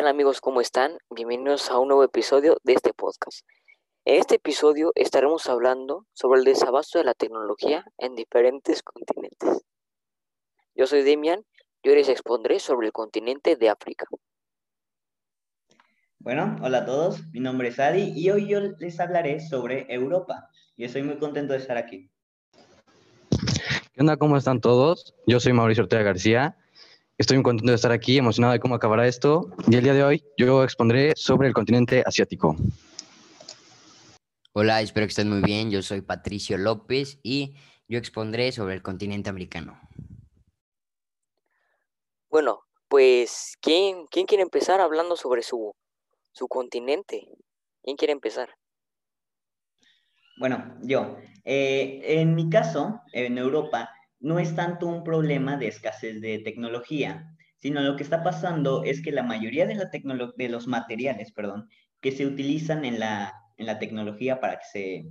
tal amigos? ¿Cómo están? Bienvenidos a un nuevo episodio de este podcast. En este episodio estaremos hablando sobre el desabasto de la tecnología en diferentes continentes. Yo soy Demian y hoy les expondré sobre el continente de África. Bueno, hola a todos, mi nombre es Adi y hoy yo les hablaré sobre Europa y estoy muy contento de estar aquí. ¿Qué onda? ¿Cómo están todos? Yo soy Mauricio Ortega García Estoy muy contento de estar aquí, emocionado de cómo acabará esto. Y el día de hoy yo expondré sobre el continente asiático. Hola, espero que estén muy bien. Yo soy Patricio López y yo expondré sobre el continente americano. Bueno, pues, ¿quién, quién quiere empezar hablando sobre su, su continente? ¿Quién quiere empezar? Bueno, yo. Eh, en mi caso, en Europa, no es tanto un problema de escasez de tecnología, sino lo que está pasando es que la mayoría de, los materiales perdón, que se utilizan en la, tecnología para que se,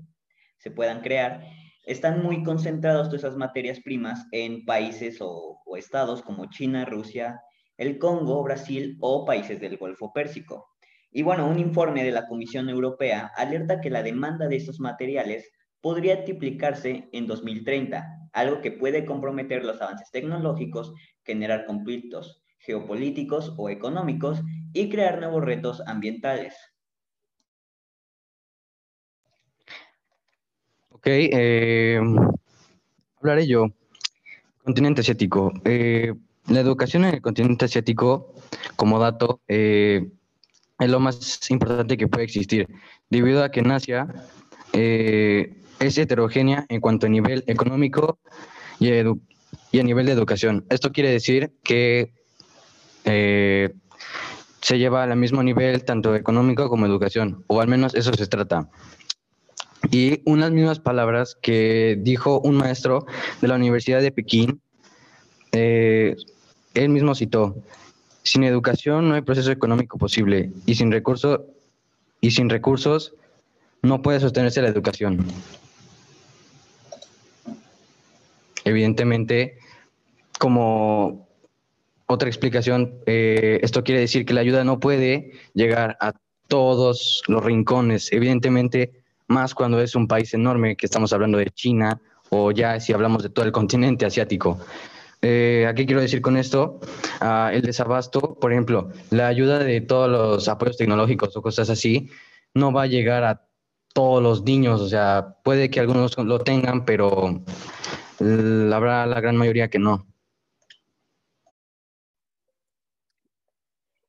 se, puedan crear, están muy concentrados todas esas materias primas en países o, o estados como China, Rusia, el Congo, Brasil o países del Golfo Pérsico. Y bueno, un informe de la Comisión Europea alerta que la demanda de estos materiales podría triplicarse en 2030 algo que puede comprometer los avances tecnológicos, generar conflictos geopolíticos o económicos y crear nuevos retos ambientales. Ok, eh, hablaré yo. Continente asiático. Eh, la educación en el continente asiático, como dato, eh, es lo más importante que puede existir, debido a que en Asia es heterogénea en cuanto a nivel económico y, a nivel de educación. Esto quiere decir que eh, se lleva al mismo nivel tanto económico como educación, o al menos eso se trata. Y unas mismas palabras que dijo un maestro de la Universidad de Pekín, eh, él mismo citó, sin educación no hay proceso económico posible y sin, recurso, y sin recursos no puede sostenerse la educación. Evidentemente, como otra explicación, eh, esto quiere decir que la ayuda no puede llegar a todos los rincones, evidentemente, más cuando es un país enorme, que estamos hablando de China o ya si hablamos de todo el continente asiático. Eh, ¿A qué quiero decir con esto? Ah, el desabasto, por ejemplo, la ayuda de todos los apoyos tecnológicos o cosas así, no va a llegar a todos los niños, o sea, puede que algunos lo tengan, pero habrá la gran mayoría que no.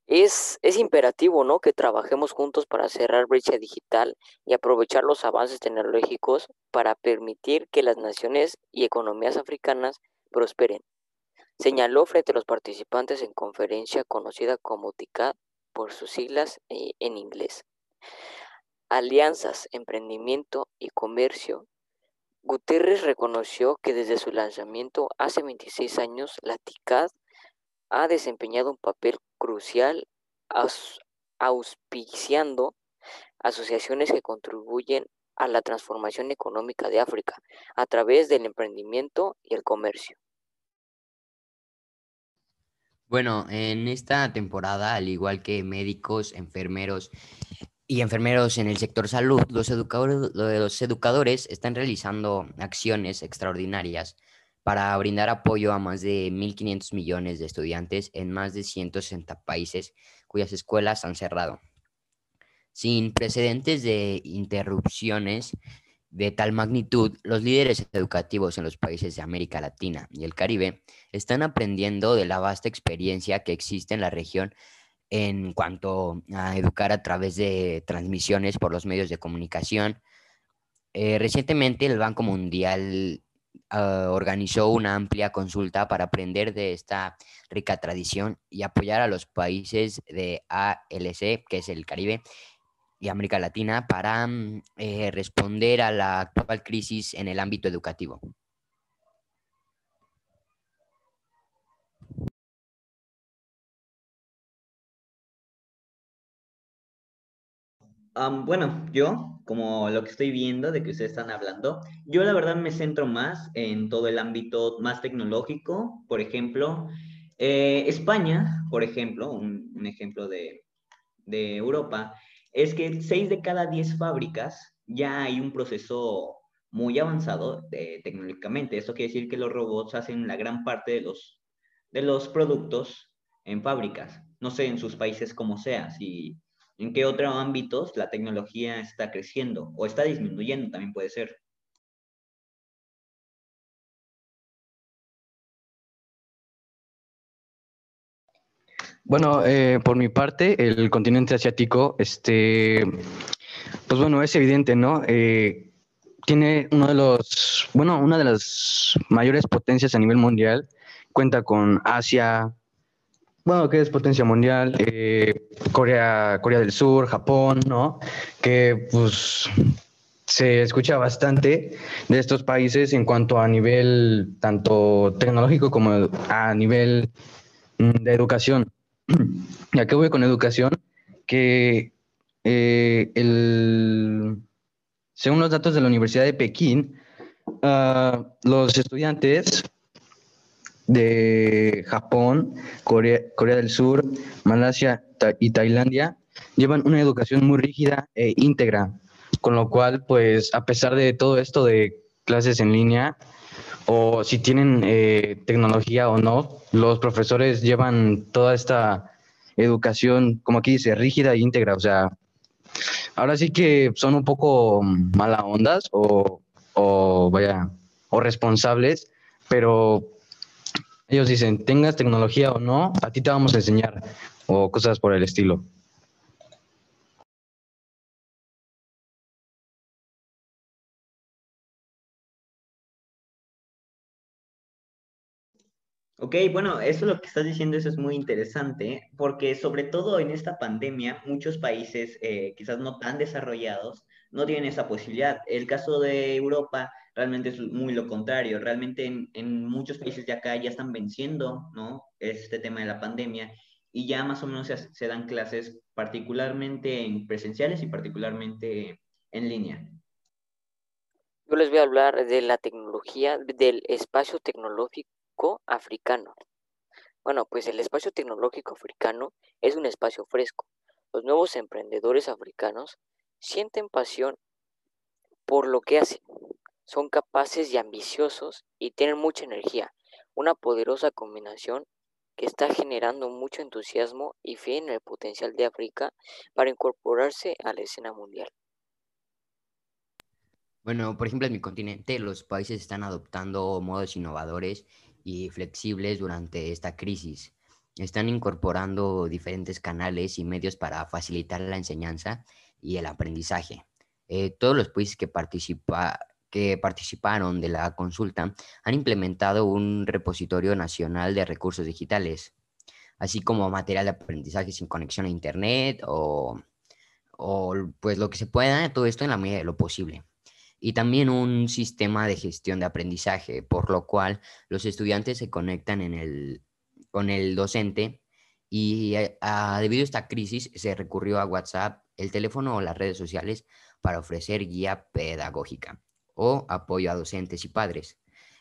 Es, es, imperativo, ¿no? Que trabajemos juntos para cerrar brecha digital y aprovechar los avances tecnológicos para permitir que las naciones y economías africanas prosperen. Señaló frente a los participantes en conferencia conocida como TICAD por sus siglas eh, en inglés. Alianzas, emprendimiento y comercio Guterres reconoció que desde su lanzamiento hace 26 años, la TICAD ha desempeñado un papel crucial auspiciando asociaciones que contribuyen a la transformación económica de África a través del emprendimiento y el comercio. Bueno, en esta temporada, al igual que médicos, enfermeros y enfermeros en el sector salud, los educadores, los educadores están realizando acciones extraordinarias para brindar apoyo a más de 1.500 millones de estudiantes en más de 160 países cuyas escuelas han cerrado. Sin precedentes de interrupciones de tal magnitud, los líderes educativos en los países de América Latina y el Caribe están aprendiendo de la vasta experiencia que existe en la región en cuanto a educar a través de transmisiones por los medios de comunicación. Eh, recientemente el Banco Mundial ah, organizó una amplia consulta para aprender de esta rica tradición y apoyar a los países de ALC, que es el Caribe, y América Latina, para mm, eh, responder a la actual crisis en el ámbito educativo. Bueno, yo, como lo que estoy viendo de que ustedes están hablando, yo la verdad me centro más en todo el ámbito más tecnológico. Por ejemplo, eh, España, por ejemplo, un, ejemplo de, de Europa es que 6 de cada 10 fábricas ya hay un proceso muy avanzado eh, tecnológicamente. Esto quiere decir que los robots hacen la gran parte de los, de los productos en fábricas. No sé en sus países cómo sea, si en qué otros ámbitos la tecnología está creciendo o está disminuyendo, también puede ser. Bueno, eh, por mi parte, el continente asiático, este, pues bueno, es evidente, ¿no? Eh, tiene uno de los, bueno, una de las mayores potencias a nivel mundial, cuenta con Asia, bueno, que es potencia mundial, eh, Corea, Corea del Sur, Japón, ¿no? Que pues se escucha bastante de estos países en cuanto a nivel tanto tecnológico como a nivel mm, de educación. ¿Y a qué voy con educación? Que eh, según los datos de la Universidad de Pekín, ah, los estudiantes de Japón, Corea, del Sur, Malasia y Tailandia llevan una educación muy rígida e íntegra, con lo cual, pues, a pesar de todo esto de clases en línea, o si tienen eh, tecnología o no, los profesores llevan toda esta educación, como aquí dice, rígida e íntegra. O sea, ahora sí que son un poco mala ondas o, o vaya, o responsables, pero ellos dicen, tengas tecnología o no, a ti te vamos a enseñar, o cosas por el estilo. Ok, bueno, eso lo que estás diciendo, eso es muy interesante, porque sobre todo en esta pandemia, muchos países eh, quizás no tan desarrollados no tienen esa posibilidad. El caso de Europa realmente es muy lo contrario. Realmente en, muchos países de acá ya están venciendo, ¿no? Este tema de la pandemia y ya más o menos se, se dan clases particularmente en presenciales y particularmente en línea. Yo les voy a hablar de la tecnología, del espacio tecnológico africano. Bueno, pues el espacio tecnológico africano es un espacio fresco. Los nuevos emprendedores africanos sienten pasión por lo que hacen. Son capaces y ambiciosos y tienen mucha energía. Una poderosa combinación que está generando mucho entusiasmo y fe en el potencial de África para incorporarse a la escena mundial. Bueno, por ejemplo, en mi continente los países están adoptando modos innovadores y flexibles durante esta crisis. Están incorporando diferentes canales y medios para facilitar la enseñanza y el aprendizaje. Eh, todos los países que, participa, que participaron de la consulta han implementado un repositorio nacional de recursos digitales, así como material de aprendizaje sin conexión a Internet o, o pues lo que se pueda, todo esto en la medida de lo posible y también un sistema de gestión de aprendizaje, por lo cual los estudiantes se conectan en el, con el docente y eh, debido a esta crisis se recurrió a WhatsApp, el teléfono o las redes sociales para ofrecer guía pedagógica o apoyo a docentes y padres.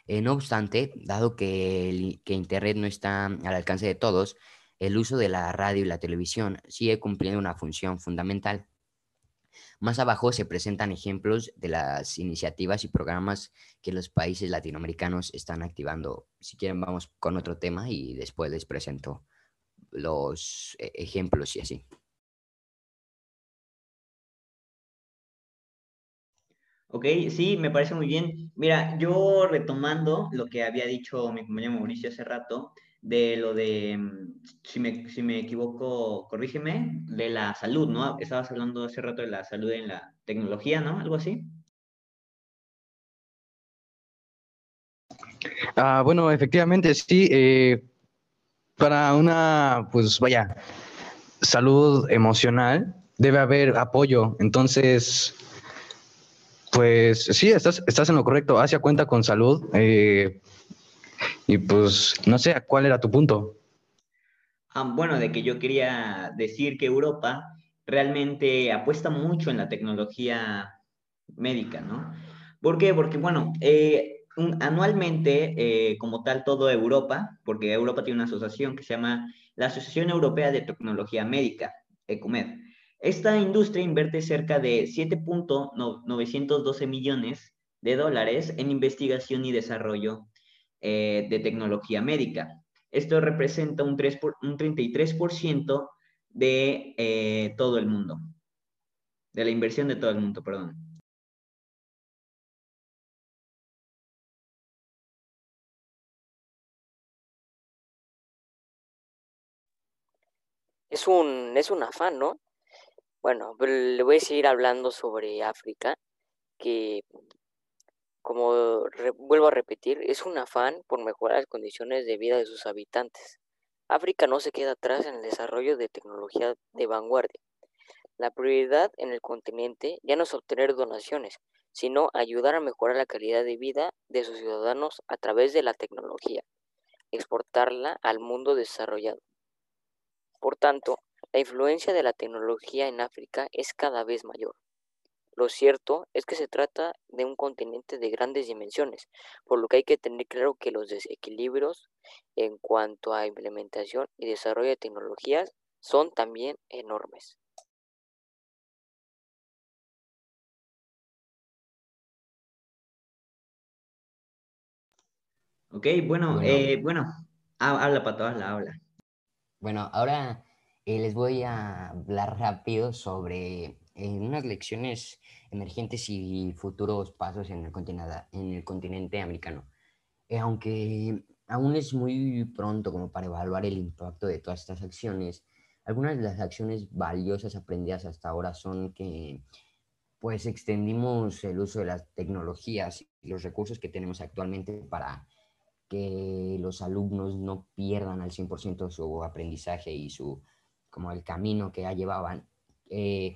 Eh, no obstante, dado que, que Internet no está al alcance de todos, el uso de la radio y la televisión sigue cumpliendo una función fundamental. Más abajo se presentan ejemplos de las iniciativas y programas que los países latinoamericanos están activando. Si quieren, vamos con otro tema y después les presento los eh, ejemplos y así. Ok, sí, me parece muy bien. Mira, yo retomando lo que había dicho mi compañero Mauricio hace rato, de lo de, mm, si me, si me equivoco, corrígeme, de la salud, ¿no? Estabas hablando hace rato de la salud en la tecnología, ¿no? Algo así. Ah, bueno, efectivamente, sí. Eh, para una, pues vaya, salud emocional, debe haber apoyo. Entonces, pues sí, estás, estás en lo correcto. Asia cuenta con salud. Eh, y pues, no sé, ¿cuál era tu punto? Ah, bueno, de que yo quería decir que Europa realmente apuesta mucho en la tecnología médica, ¿no? ¿Por qué? Porque, bueno, eh, anualmente, eh, como tal, todo Europa, porque Europa tiene una asociación que se llama la Asociación Europea de Tecnología Médica. Ecomed. Esta industria invierte cerca de 7.912 millones de dólares en investigación y desarrollo eh, de tecnología médica. Esto representa un, 3 un 33% de eh, todo el mundo, de la inversión de todo el mundo, perdón. Es un, es un afán, ¿no? Bueno, le voy a seguir hablando sobre África, que como vuelvo a repetir, es un afán por mejorar las condiciones de vida de sus habitantes. África no se queda atrás en el desarrollo de tecnología de vanguardia. La prioridad en el continente ya no es obtener donaciones, sino ayudar a mejorar la calidad de vida de sus ciudadanos a través de la tecnología, exportarla al mundo desarrollado. Por tanto, la influencia de la tecnología en África es cada vez mayor. Lo cierto es que se trata de un continente de grandes dimensiones, por lo que hay que tener claro que los desequilibrios en cuanto a implementación y desarrollo de tecnologías son también enormes. Ok, bueno, bueno, eh, bueno habla, Pato, habla, habla. Bueno, ahora les voy a hablar rápido sobre eh, unas lecciones emergentes y futuros pasos en el continente, en el continente americano. Eh, aunque aún es muy pronto como para evaluar el impacto de todas estas acciones, algunas de las acciones valiosas aprendidas hasta ahora son que pues extendimos el uso de las tecnologías y los recursos que tenemos actualmente para que los alumnos no pierdan al 100% su aprendizaje y su, como el camino que ya llevaban. Eh,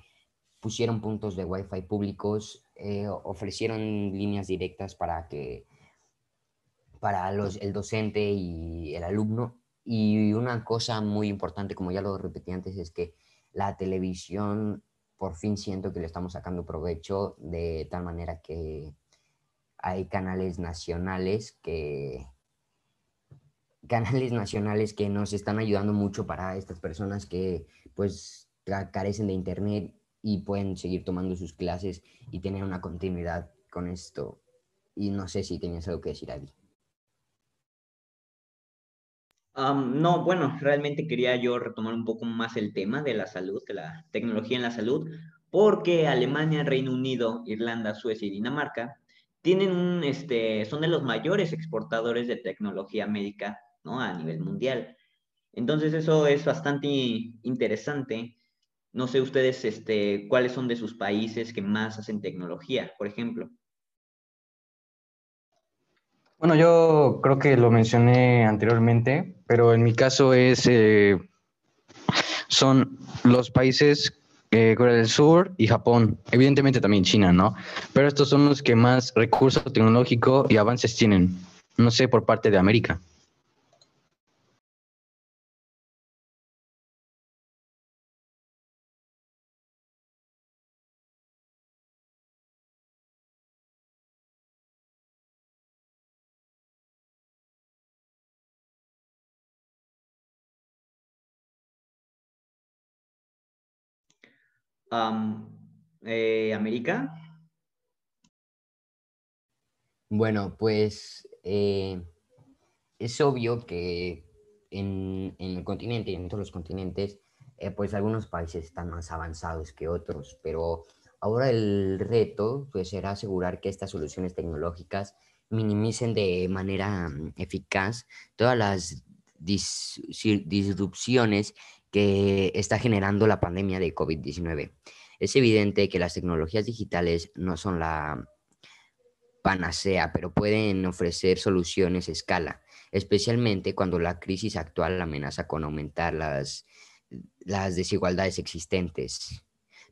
pusieron puntos de Wi-Fi públicos, eh, ofrecieron líneas directas para que para los, el docente y el alumno. Y una cosa muy importante, como ya lo repetí antes, es que la televisión, por fin siento que le estamos sacando provecho de tal manera que hay canales nacionales que, canales nacionales que nos están ayudando mucho para estas personas que pues carecen de internet y pueden seguir tomando sus clases y tener una continuidad con esto. Y no sé si tenías algo que decir, Adi. no, bueno, realmente quería yo retomar un poco más el tema de la salud, de la tecnología en la salud, porque Alemania, Reino Unido, Irlanda, Suecia y Dinamarca tienen un, este, son de los mayores exportadores de tecnología médica ¿no? A nivel mundial. Entonces eso es bastante interesante. No sé ustedes este, cuáles son de sus países que más hacen tecnología, por ejemplo. Bueno, yo creo que lo mencioné anteriormente, pero en mi caso es eh, son los países eh, Corea del Sur y Japón, evidentemente también China, ¿no? Pero estos son los que más recursos tecnológicos y avances tienen, no sé, por parte de América. Eh, América. Bueno, pues eh, es obvio que en, el continente y en todos los continentes, eh, pues algunos países están más avanzados que otros, pero ahora el reto pues será asegurar que estas soluciones tecnológicas minimicen de manera mm, eficaz todas las disrupciones que está generando la pandemia de COVID-19. Es evidente que las tecnologías digitales no son la panacea, pero pueden ofrecer soluciones a escala, especialmente cuando la crisis actual amenaza con aumentar las, las desigualdades existentes.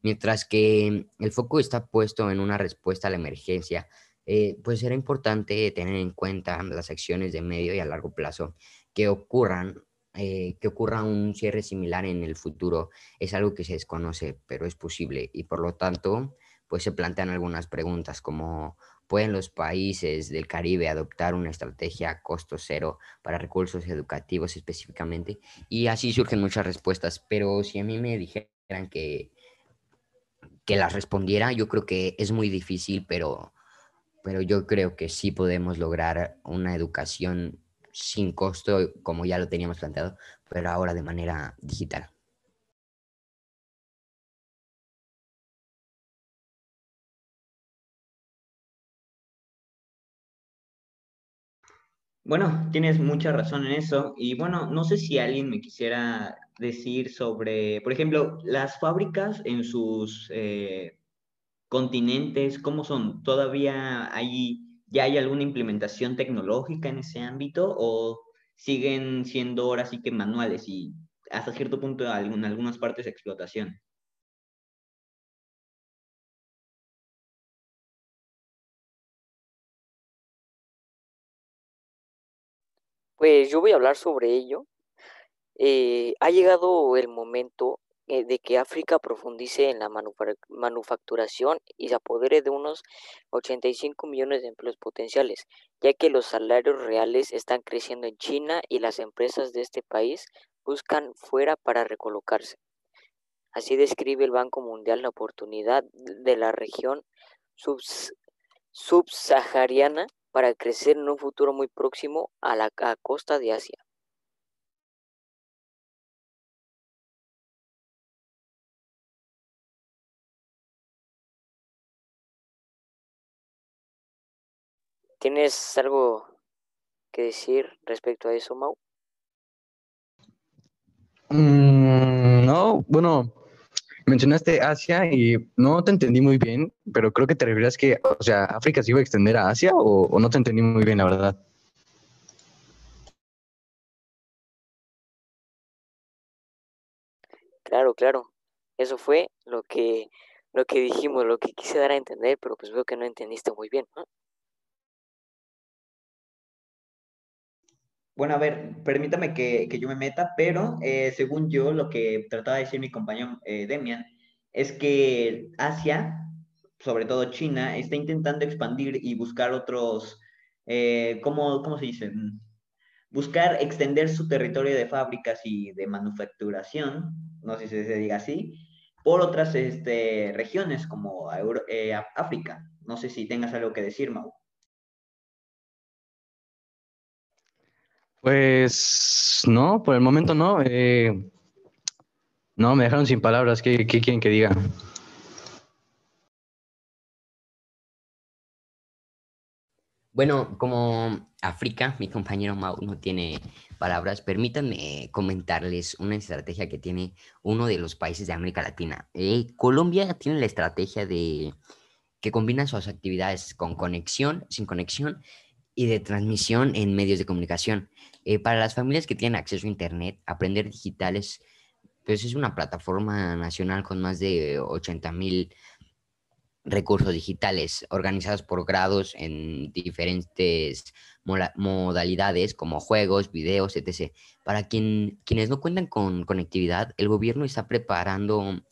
Mientras que el foco está puesto en una respuesta a la emergencia, eh, pues será importante tener en cuenta las acciones de medio y a largo plazo que ocurran eh, que ocurra un cierre similar en el futuro es algo que se desconoce, pero es posible y por lo tanto, pues se plantean algunas preguntas como ¿Pueden los países del Caribe adoptar una estrategia a costo cero para recursos educativos específicamente? Y así surgen muchas respuestas, pero si a mí me dijeran que, que las respondiera, yo creo que es muy difícil, pero, pero yo creo que sí podemos lograr una educación sin costo, como ya lo teníamos planteado, pero ahora de manera digital. Bueno, tienes mucha razón en eso. Y bueno, no sé si alguien me quisiera decir sobre, por ejemplo, las fábricas en sus eh, continentes, ¿cómo son? ¿Todavía hay, ya hay alguna implementación tecnológica en ese ámbito o siguen siendo ahora sí que manuales y hasta cierto punto en algunas partes explotación? Pues yo voy a hablar sobre ello. Eh, ha llegado el momento eh, de que África profundice en la manufacturación y se apodere de unos 85 millones de empleos potenciales, ya que los salarios reales están creciendo en China y las empresas de este país buscan fuera para recolocarse. Así describe el Banco Mundial la oportunidad de la región subsahariana para crecer en un futuro muy próximo a la costa de Asia. ¿Tienes algo que decir respecto a eso, Mau? Mm, no, bueno, mencionaste Asia y no te entendí muy bien, pero creo que te referías que, o sea, África se iba a extender a Asia o, no te entendí muy bien, la verdad. Claro, claro. Eso fue lo que, lo que dijimos, lo que quise dar a entender, pero pues veo que no entendiste muy bien. Bueno, a ver, permítame que, yo me meta, pero eh, según yo, lo que trataba de decir mi compañero eh, Demian, es que Asia, sobre todo China, está intentando expandir y buscar otros, eh, ¿cómo, ¿cómo, se dice? Mm, buscar extender su territorio de fábricas y de manufacturación, no sé si se diga así, por otras este, regiones como eh, África. No sé si tengas algo que decir, Mau. Pues no, por el momento no. Eh, no, me dejaron sin palabras. ¿Qué, qué quieren que diga? Bueno, como África, mi compañero Mau no tiene palabras, permítanme comentarles una estrategia que tiene uno de los países de América Latina. Eh, Colombia tiene la estrategia de que combina sus actividades con conexión, sin conexión y de transmisión en medios de comunicación. Eh, para las familias que tienen acceso a Internet, aprender digitales pues es una plataforma nacional con más de 80 mil recursos digitales organizados por grados en diferentes modalidades como juegos, videos, etc. Para quien, quienes no cuentan con conectividad, el gobierno está preparando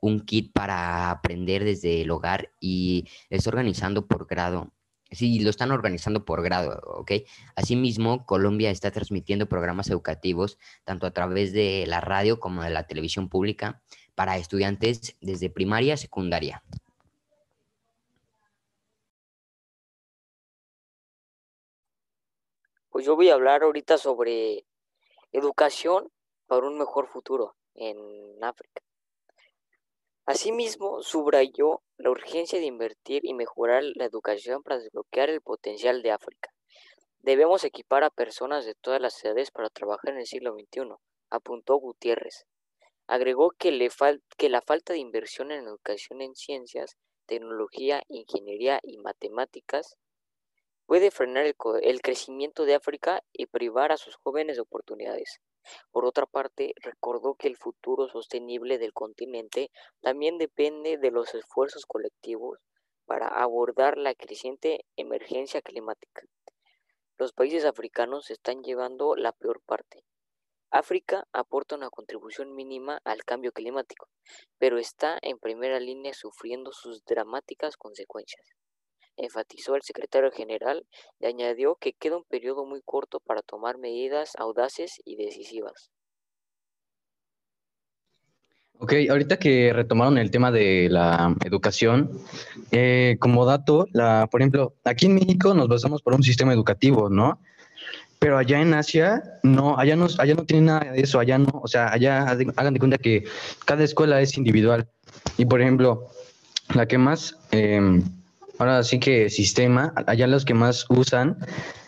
un kit para aprender desde el hogar y está organizando por grado Sí, lo están organizando por grado, ¿ok? Asimismo, Colombia está transmitiendo programas educativos tanto a través de la radio como de la televisión pública para estudiantes desde primaria a secundaria. Pues yo voy a hablar ahorita sobre educación para un mejor futuro en África. Asimismo, subrayó la urgencia de invertir y mejorar la educación para desbloquear el potencial de África. Debemos equipar a personas de todas las edades para trabajar en el siglo XXI, apuntó Gutiérrez. Agregó que, la falta de inversión en educación en ciencias, tecnología, ingeniería y matemáticas puede frenar el crecimiento de África y privar a sus jóvenes de oportunidades. Por otra parte, recordó que el futuro sostenible del continente también depende de los esfuerzos colectivos para abordar la creciente emergencia climática. Los países africanos están llevando la peor parte. África aporta una contribución mínima al cambio climático, pero está en primera línea sufriendo sus dramáticas consecuencias. Enfatizó el secretario general y añadió que queda un periodo muy corto para tomar medidas audaces y decisivas. Ok, ahorita que retomaron el tema de la educación, eh, como dato, la, por ejemplo, aquí en México nos basamos por un sistema educativo, ¿no? Pero allá en Asia, no, allá no, allá no tienen nada de eso, allá no, o sea, allá hagan de cuenta que cada escuela es individual. Y por ejemplo, la que más, em, ahora sí que sistema, allá los que más usan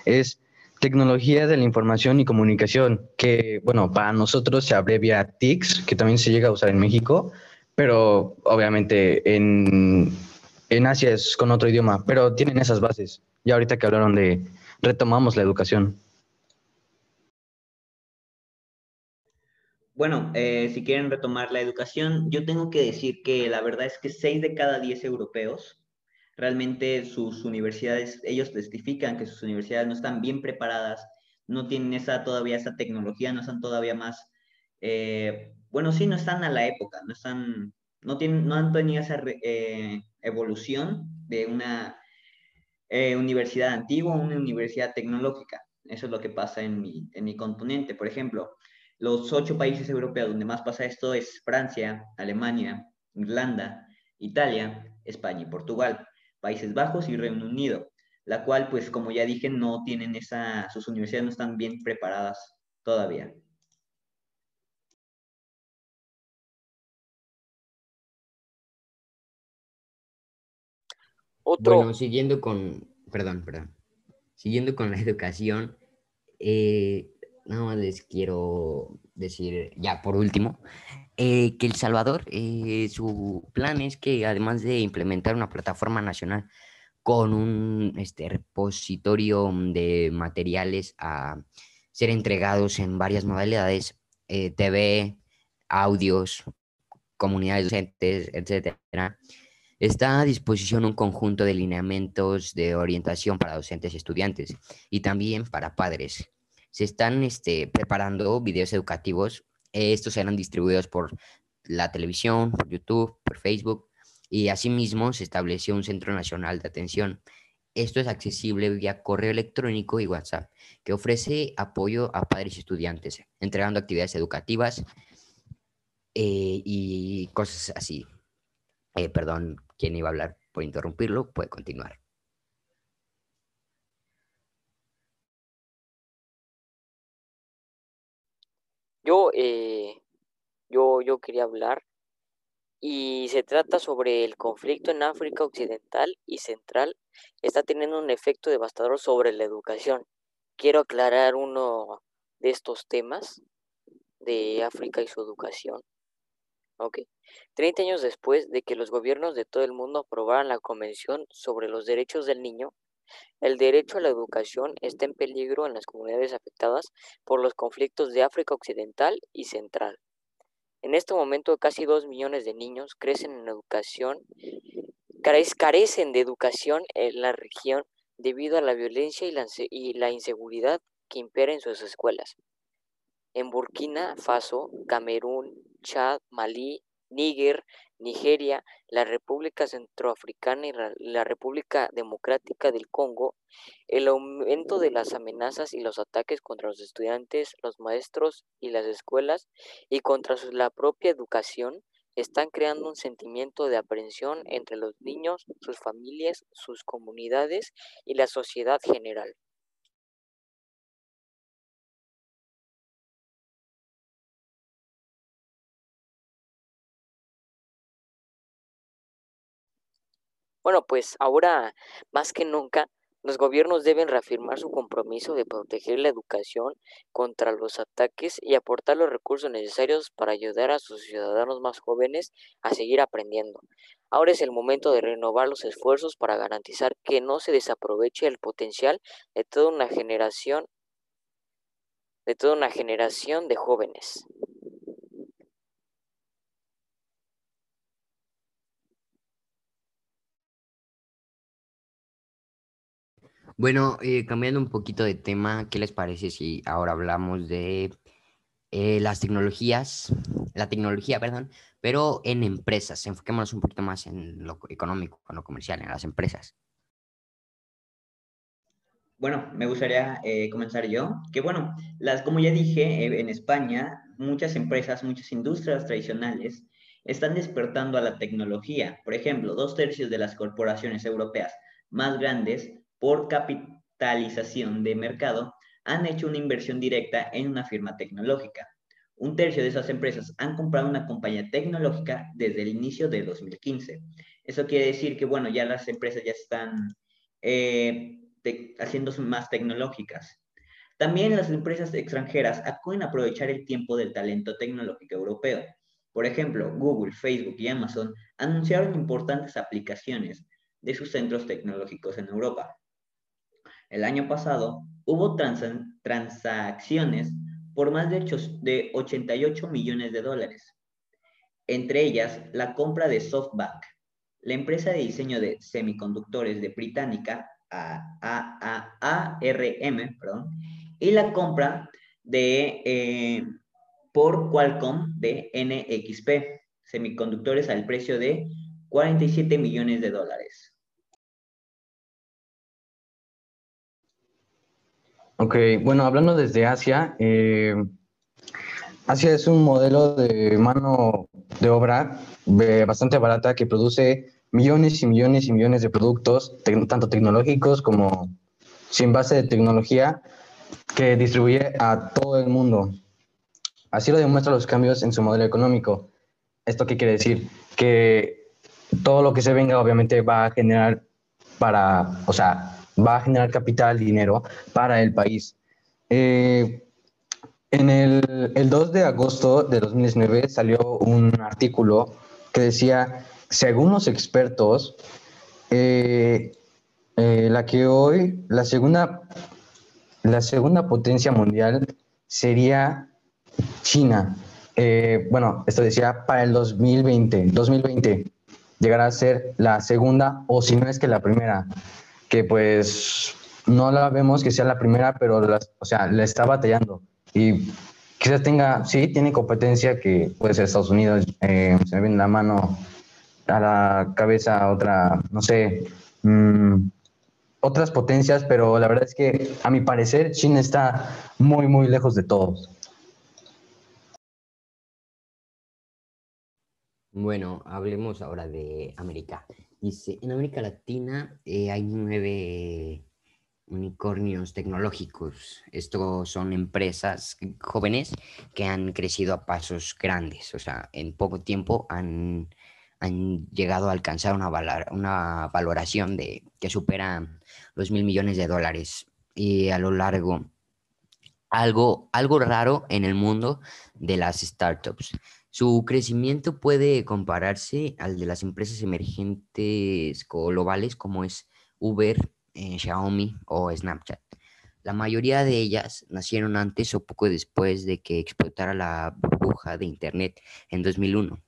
es Tecnología de la Información y Comunicación, que, bueno, para nosotros se abrevia TICS, que también se llega a usar en México, pero obviamente en, en Asia es con otro idioma, pero tienen esas bases. Ya ahorita que hablaron de retomamos la educación. Bueno, eh, si quieren retomar la educación, yo tengo que decir que la verdad es que 6 de cada 10 europeos realmente sus universidades, ellos testifican que sus universidades no están bien preparadas, no tienen esa todavía esa tecnología, no están todavía más, eh, bueno, sí, no están a la época, no están, no tienen, no han tenido esa eh, evolución de una eh, universidad antigua, una universidad tecnológica. Eso es lo que pasa en mi, en mi continente. Por ejemplo, los ocho países europeos donde más pasa esto es Francia, Alemania, Irlanda, Italia, España y Portugal. Países Bajos y Reino Unido, la cual, pues como ya dije, no tienen esa, sus universidades no están bien preparadas todavía. Otro... Bueno, siguiendo con, perdón, perdón, siguiendo con la educación, eh, nada más les quiero decir, ya por último, eh, que El Salvador, eh, su plan es que además de implementar una plataforma nacional con un este, repositorio de materiales a ser entregados en varias modalidades, eh, TV, audios, comunidades docentes, etcétera, está a disposición un conjunto de lineamientos de orientación para docentes y estudiantes y también para padres. Se están este, preparando videos educativos estos serán distribuidos por la televisión, por YouTube, por Facebook y asimismo se estableció un Centro Nacional de Atención. Esto es accesible vía correo electrónico y WhatsApp, que ofrece apoyo a padres y estudiantes, entregando actividades educativas eh, y cosas así. Eh, perdón, ¿quién iba a hablar por interrumpirlo? Puede continuar. Yo, eh, yo, yo quería hablar y se trata sobre el conflicto en África Occidental y Central. Está teniendo un efecto devastador sobre la educación. Quiero aclarar uno de estos temas de África y su educación. Ok. 30 años después de que los gobiernos de todo el mundo aprobaran la Convención sobre los Derechos del Niño, el derecho a la educación está en peligro en las comunidades afectadas por los conflictos de África Occidental y Central. En este momento casi dos millones de niños crecen en educación, carecen de educación en la región debido a la violencia y la, y la inseguridad que impera en sus escuelas. En Burkina Faso, Camerún, Chad, Malí, Níger, Nigeria, la República Centroafricana y la República Democrática del Congo, el aumento de las amenazas y los ataques contra los estudiantes, los maestros y las escuelas y contra la propia educación están creando un sentimiento de aprensión entre los niños, sus familias, sus comunidades y la sociedad general. Bueno, pues ahora más que nunca los gobiernos deben reafirmar su compromiso de proteger la educación contra los ataques y aportar los recursos necesarios para ayudar a sus ciudadanos más jóvenes a seguir aprendiendo. Ahora es el momento de renovar los esfuerzos para garantizar que no se desaproveche el potencial de toda una generación de toda una generación de jóvenes. Bueno, eh, cambiando un poquito de tema, ¿qué les parece si ahora hablamos de eh, las tecnologías, la tecnología, perdón, pero en empresas? Enfoquémonos un poquito más en lo económico, en lo comercial, en las empresas. bueno, me gustaría eh, comenzar yo, que bueno, las, como ya dije, en España muchas empresas, muchas industrias tradicionales están despertando a la tecnología. Por ejemplo, dos tercios de las corporaciones europeas más grandes por capitalización de mercado han hecho una inversión directa en una firma tecnológica. Un tercio de esas empresas han comprado una compañía tecnológica desde el inicio de 2015. Eso quiere decir que, bueno, ya las empresas ya están eh, haciéndose más tecnológicas. También las empresas extranjeras acuden a aprovechar el tiempo del talento tecnológico europeo. Por ejemplo, Google, Facebook y Amazon anunciaron importantes aplicaciones de sus centros tecnológicos en Europa. El año pasado hubo transacciones por más de, de 88 millones de dólares, entre ellas la compra de SoftBank, la empresa de diseño de semiconductores de Británica, ARM, perdón, y la compra de, eh, por Qualcomm de NXP, semiconductores al precio de 47 millones de dólares. Ok, bueno, hablando desde Asia, eh, Asia es un modelo de mano de obra bastante barata que produce millones y millones y millones de productos, tanto tecnológicos como sin base de tecnología, que distribuye a todo el mundo. Así lo demuestran los cambios en su modelo económico. ¿Esto qué quiere decir? Que todo lo que se venga obviamente va a generar para, o sea, va a generar capital, dinero para el país. Eh, en el, el 2 de agosto de 2019 salió un artículo que decía, según los expertos, eh, eh, la que hoy, la segunda, la segunda potencia mundial sería China. bueno, esto decía para el 2020, 2020 llegará a ser la segunda o si no es que la primera que pues no la vemos que sea la primera, pero o sea, la está batallando. Y quizás tenga, sí, tiene competencia que puede ser Estados Unidos, eh, se me viene la mano a la cabeza otra, no sé, mm, otras potencias, pero la verdad es que a mi parecer China está muy, muy lejos de todos. Bueno, hablemos ahora de América. Dice, en América Latina eh, hay nueve unicornios tecnológicos. Estos son empresas jóvenes que han crecido a pasos grandes. O sea, en poco tiempo han, llegado a alcanzar una, una valoración de, que supera los mil millones de dólares. Y a lo largo, algo, algo raro en el mundo de las startups. Su crecimiento puede compararse al de las empresas emergentes globales como es Uber, eh, Xiaomi o Snapchat. La mayoría de ellas nacieron antes o poco después de que explotara la burbuja de Internet en 2001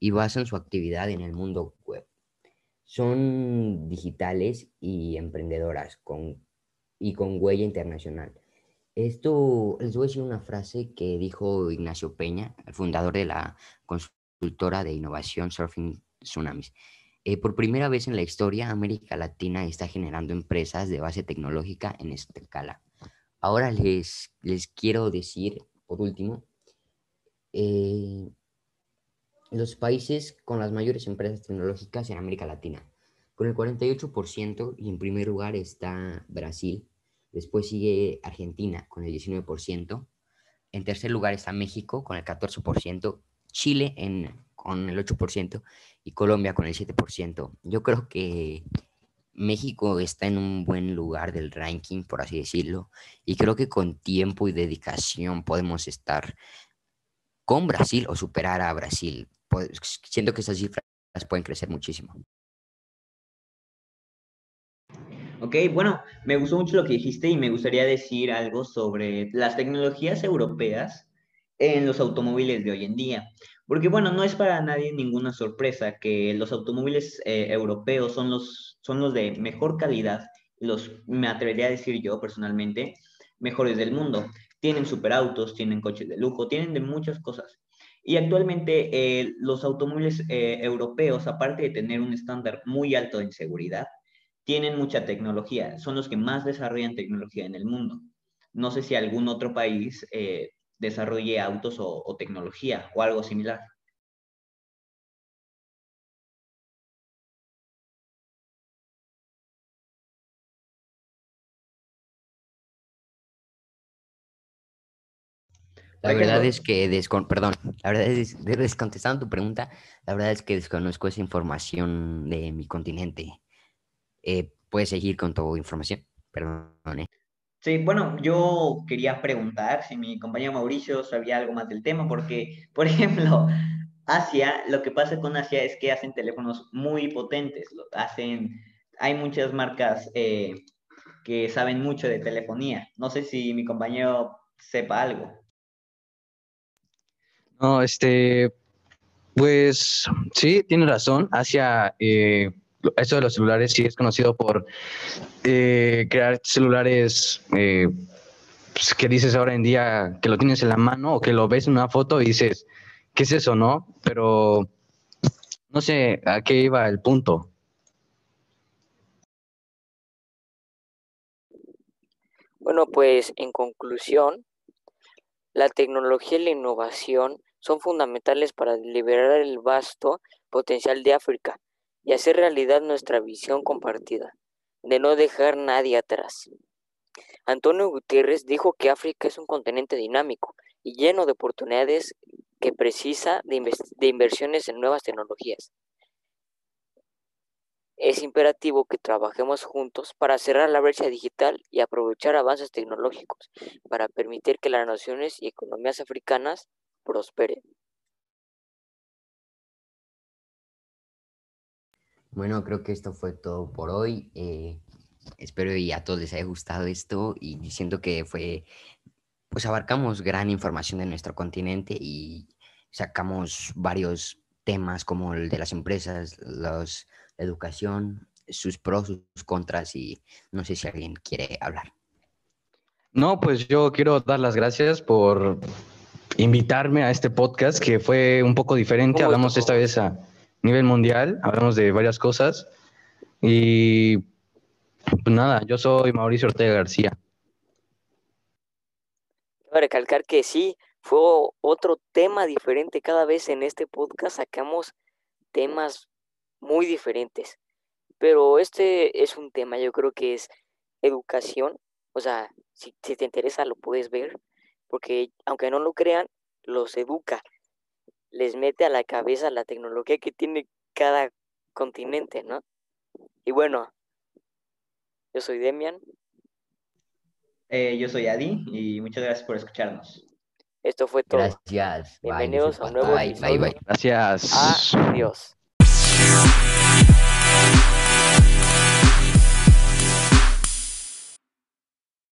y basan su actividad en el mundo web. Son digitales y emprendedoras con, y con huella internacional esto, les voy a decir una frase que dijo Ignacio Peña, el fundador de la consultora de innovación Surfing Tsunamis. Eh, por primera vez en la historia, América Latina está generando empresas de base tecnológica en esta escala. Ahora les, les quiero decir, por último, eh, los países con las mayores empresas tecnológicas en América Latina. Con el 48% y en primer lugar está Brasil Después sigue Argentina con el 19%. En tercer lugar está México con el 14%, Chile en, con el 8% y Colombia con el 7%. Yo creo que México está en un buen lugar del ranking, por así decirlo, y creo que con tiempo y dedicación podemos estar con Brasil o superar a Brasil. Pues, siento que esas cifras pueden crecer muchísimo. Ok, bueno, me gustó mucho lo que dijiste y me gustaría decir algo sobre las tecnologías europeas en los automóviles de hoy en día. Porque bueno, no es para nadie ninguna sorpresa que los automóviles eh, europeos son los, son los de mejor calidad, los, me atrevería a decir yo personalmente, mejores del mundo. Tienen superautos, tienen coches de lujo, tienen de muchas cosas. Y actualmente eh, los automóviles eh, europeos, aparte de tener un estándar muy alto en seguridad, tienen mucha tecnología, son los que más desarrollan tecnología en el mundo. No sé si algún otro país eh, desarrolle autos o tecnología o algo similar. La verdad es que perdón, la verdad es descontestando tu pregunta, la verdad es que desconozco esa información de mi continente. Eh, puedes seguir con tu información, perdón. Eh. Sí, bueno, yo quería preguntar si mi compañero Mauricio sabía algo más del tema, porque, por ejemplo, Asia, lo que pasa con Asia es que hacen teléfonos muy potentes, hacen, hay muchas marcas eh, que saben mucho de telefonía. No sé si mi compañero sepa algo. No, este, pues sí, tiene razón. Asia, eh, eso de los celulares sí es conocido por eh, crear celulares eh, pues, que dices ahora en día que lo tienes en la mano o que lo ves en una foto y dices, ¿qué es eso, no? Pero no sé a qué iba el punto. Bueno, pues en conclusión, la tecnología y la innovación son fundamentales para liberar el vasto potencial de África y hacer realidad nuestra visión compartida, de no dejar nadie atrás. Antonio Gutiérrez dijo que África es un continente dinámico y lleno de oportunidades que precisa de, de inversiones en nuevas tecnologías. Es imperativo que trabajemos juntos para cerrar la brecha digital y aprovechar avances tecnológicos para permitir que las naciones y economías africanas prospere. Bueno, creo que esto fue todo por hoy. Eh, espero y a todos les haya gustado esto y siento que fue, pues abarcamos gran información de nuestro continente y sacamos varios temas como el de las empresas, los, la educación, sus pros, sus contras y no sé si alguien quiere hablar. No, pues yo quiero dar las gracias por invitarme a este podcast que fue un poco diferente. Hablamos esta vez a nivel mundial, hablamos de varias cosas. Y pues nada, yo soy Mauricio Ortega García. Quiero recalcar que sí, fue otro tema diferente. Cada vez en este podcast sacamos temas muy diferentes. Pero este es un tema, yo creo que es educación. O sea, si, si te interesa lo puedes ver porque aunque no lo crean, los educa, les mete a la cabeza la tecnología que tiene cada continente, ¿no? Y bueno, yo soy Demian. Eh, yo soy Adi y muchas gracias por escucharnos. Esto fue todo. Gracias. Bienvenidos a un nuevo bye, Bye, bye. Gracias. Adiós.